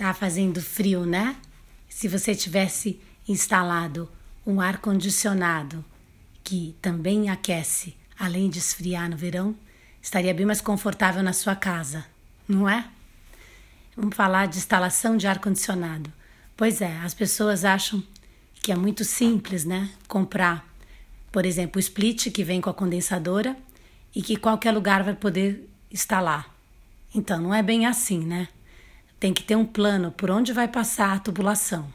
Tá fazendo frio, né? Se você tivesse instalado um ar condicionado que também aquece, além de esfriar no verão, estaria bem mais confortável na sua casa, não é? Vamos falar de instalação de ar condicionado. Pois é, as pessoas acham que é muito simples, né? Comprar, por exemplo, o split que vem com a condensadora e que qualquer lugar vai poder instalar. Então, não é bem assim, né? Tem que ter um plano por onde vai passar a tubulação.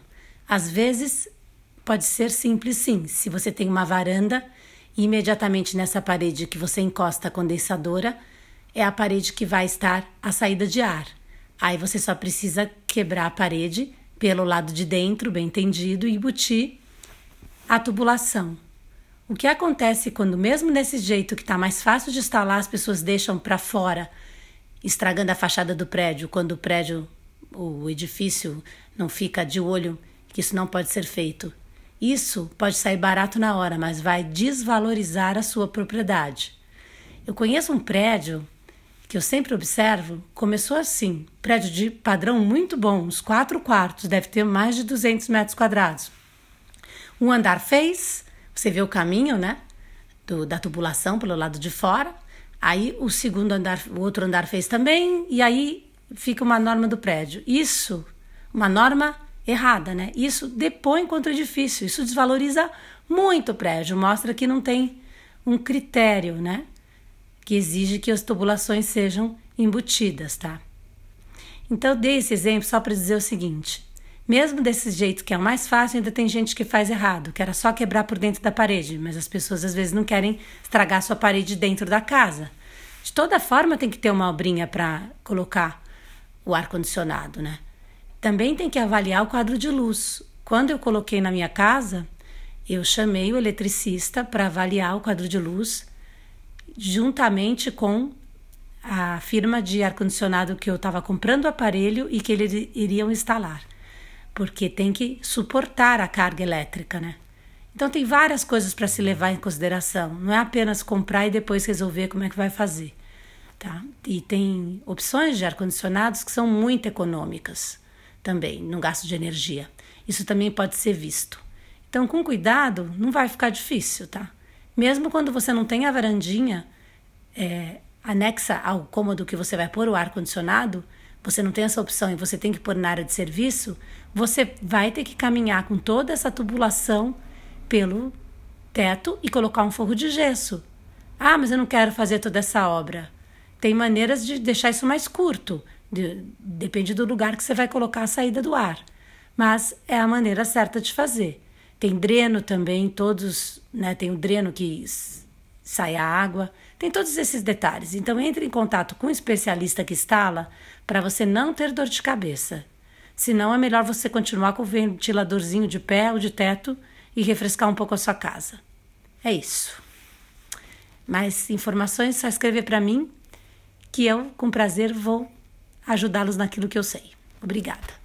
Às vezes pode ser simples sim, se você tem uma varanda imediatamente nessa parede que você encosta a condensadora é a parede que vai estar a saída de ar. Aí você só precisa quebrar a parede pelo lado de dentro, bem entendido, e embutir a tubulação. O que acontece quando, mesmo nesse jeito que está mais fácil de instalar, as pessoas deixam para fora, estragando a fachada do prédio, quando o prédio o edifício não fica de olho que isso não pode ser feito. Isso pode sair barato na hora, mas vai desvalorizar a sua propriedade. Eu conheço um prédio que eu sempre observo, começou assim, prédio de padrão muito bom, uns quatro quartos, deve ter mais de 200 metros quadrados. Um andar fez, você vê o caminho, né, do, da tubulação pelo lado de fora. Aí o segundo andar, o outro andar fez também, e aí fica uma norma do prédio. Isso, uma norma errada, né? Isso depõe contra o edifício, isso desvaloriza muito o prédio, mostra que não tem um critério, né? Que exige que as tubulações sejam embutidas, tá? Então, eu dei esse exemplo só para dizer o seguinte: mesmo desse jeito que é o mais fácil, ainda tem gente que faz errado, que era só quebrar por dentro da parede, mas as pessoas às vezes não querem estragar sua parede dentro da casa. De toda forma, tem que ter uma obrinha para colocar o ar-condicionado, né? Também tem que avaliar o quadro de luz. Quando eu coloquei na minha casa, eu chamei o eletricista para avaliar o quadro de luz, juntamente com a firma de ar-condicionado que eu estava comprando o aparelho e que eles iriam instalar, porque tem que suportar a carga elétrica, né? Então tem várias coisas para se levar em consideração. Não é apenas comprar e depois resolver como é que vai fazer. Tá? E tem opções de ar-condicionados que são muito econômicas também, no gasto de energia. Isso também pode ser visto. Então, com cuidado, não vai ficar difícil, tá? Mesmo quando você não tem a varandinha é, anexa ao cômodo que você vai pôr o ar-condicionado, você não tem essa opção e você tem que pôr na área de serviço, você vai ter que caminhar com toda essa tubulação pelo teto e colocar um forro de gesso. Ah, mas eu não quero fazer toda essa obra. Tem maneiras de deixar isso mais curto, de, depende do lugar que você vai colocar a saída do ar, mas é a maneira certa de fazer. Tem dreno também, todos, né? Tem o dreno que sai a água, tem todos esses detalhes. Então entre em contato com um especialista que instala para você não ter dor de cabeça. Senão é melhor você continuar com o ventiladorzinho de pé ou de teto e refrescar um pouco a sua casa. É isso. Mais informações, só escrever para mim que eu, com prazer, vou ajudá-los naquilo que eu sei. Obrigada.